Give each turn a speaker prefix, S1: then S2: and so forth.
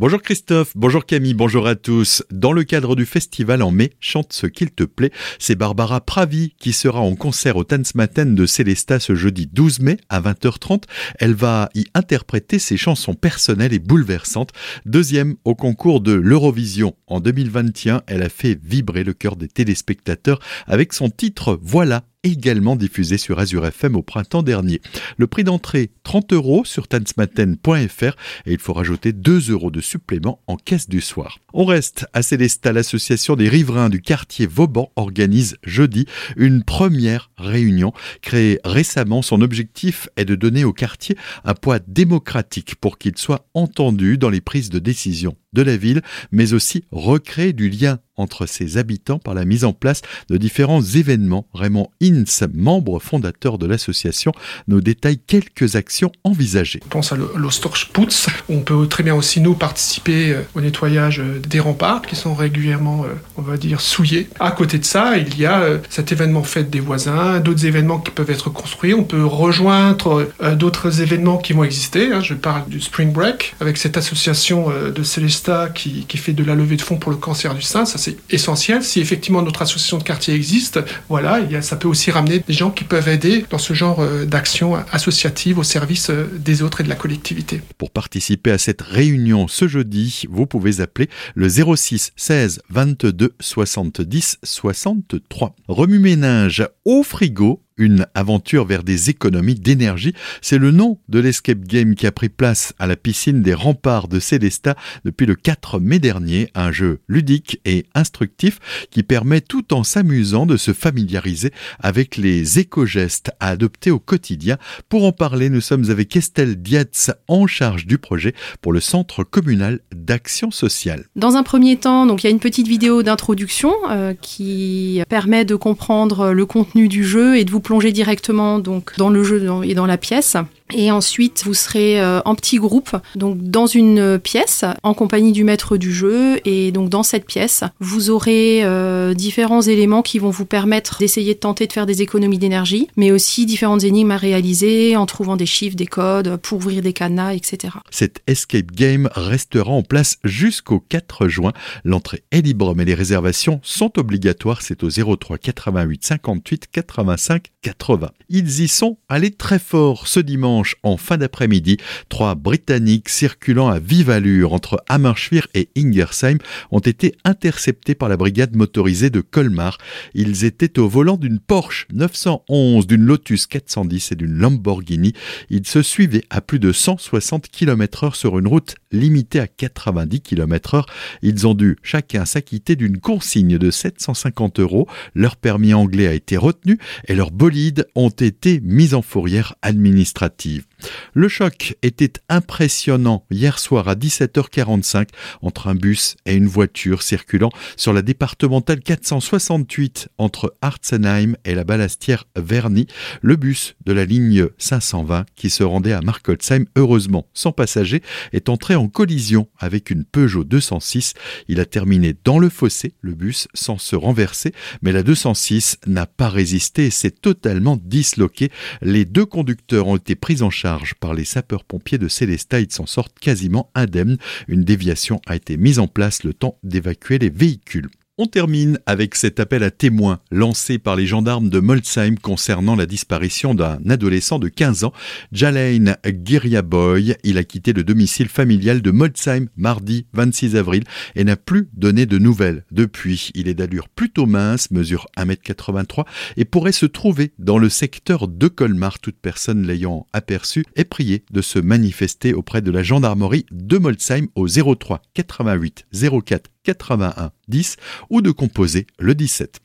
S1: Bonjour Christophe, bonjour Camille, bonjour à tous. Dans le cadre du festival en mai, chante ce qu'il te plaît. C'est Barbara Pravi qui sera en concert au Tanzmatten de Célesta ce jeudi 12 mai à 20h30. Elle va y interpréter ses chansons personnelles et bouleversantes. Deuxième au concours de l'Eurovision en 2021, elle a fait vibrer le cœur des téléspectateurs avec son titre Voilà également diffusé sur Azure FM au printemps dernier. Le prix d'entrée 30 euros sur tansmaten.fr et il faut rajouter 2 euros de supplément en caisse du soir. On reste à Célestat, l'association des riverains du quartier Vauban organise jeudi une première réunion créée récemment. Son objectif est de donner au quartier un poids démocratique pour qu'il soit entendu dans les prises de décision de la ville, mais aussi recréer du lien entre ses habitants par la mise en place de différents événements. Raymond Ince, membre fondateur de l'association, nous détaille quelques actions envisagées.
S2: On pense à l'Ostorsputz. On peut très bien aussi nous participer euh, au nettoyage euh, des remparts qui sont régulièrement, euh, on va dire, souillés. À côté de ça, il y a cet événement fête des voisins, d'autres événements qui peuvent être construits. On peut rejoindre d'autres événements qui vont exister. Hein. Je parle du Spring Break avec cette association de Qui, fait de la levée de fonds pour le cancer du sein. Ça, c'est essentiel. Si effectivement notre association de quartier existe, voilà, ça peut aussi ramener des gens qui peuvent aider dans ce genre euh, d'action associative au service euh, des autres et de la collectivité.
S1: Pour participer à cette réunion ce jeudi, vous pouvez appeler le 06 16 22 70 63. Remue-ménage au frigo une aventure vers des économies d'énergie. C'est le nom de l'escape game qui a pris place à la piscine des remparts de Célestat depuis le 4 mai dernier. Un jeu ludique et instructif qui permet tout en s'amusant de se familiariser avec les éco-gestes à adopter au quotidien. Pour en parler, nous sommes avec Estelle Dietz en charge du projet pour le Centre communal d'action sociale.
S3: Dans un premier temps, donc il y a une petite vidéo d'introduction euh, qui permet de comprendre le contenu du jeu et de vous plonger directement donc dans le jeu et dans la pièce. Et ensuite, vous serez euh, en petit groupe, donc dans une pièce, en compagnie du maître du jeu. Et donc dans cette pièce, vous aurez euh, différents éléments qui vont vous permettre d'essayer de tenter de faire des économies d'énergie, mais aussi différentes énigmes à réaliser en trouvant des chiffres, des codes, pour ouvrir des cadenas, etc.
S1: Cette escape game restera en place jusqu'au 4 juin. L'entrée est libre, mais les réservations sont obligatoires. C'est au 03 88 58 85 80. Ils y sont allés très fort ce dimanche en fin d'après-midi, trois Britanniques circulant à vive allure entre Hammerschwir et Ingersheim ont été interceptés par la brigade motorisée de Colmar. Ils étaient au volant d'une Porsche 911, d'une Lotus 410 et d'une Lamborghini. Ils se suivaient à plus de 160 km heure sur une route limitée à 90 km heure. Ils ont dû chacun s'acquitter d'une consigne de 750 euros. Leur permis anglais a été retenu et leurs bolides ont été mis en fourrière administrative. qui Le choc était impressionnant hier soir à 17h45 entre un bus et une voiture circulant sur la départementale 468 entre Artsenheim et la Balastière Verny. Le bus de la ligne 520 qui se rendait à Markolsheim, heureusement sans passager, est entré en collision avec une Peugeot 206. Il a terminé dans le fossé, le bus, sans se renverser, mais la 206 n'a pas résisté et s'est totalement disloqué. Les deux conducteurs ont été pris en par les sapeurs-pompiers de Célestat, ils s'en sortent quasiment indemnes. Une déviation a été mise en place le temps d'évacuer les véhicules. On termine avec cet appel à témoins lancé par les gendarmes de Molsheim concernant la disparition d'un adolescent de 15 ans, Jalain Giriaboy. Il a quitté le domicile familial de Molsheim mardi 26 avril et n'a plus donné de nouvelles depuis. Il est d'allure plutôt mince, mesure 1m83 et pourrait se trouver dans le secteur de Colmar. Toute personne l'ayant aperçu est priée de se manifester auprès de la gendarmerie de Molsheim au 03 88 04 81 10 ou de composer le 17.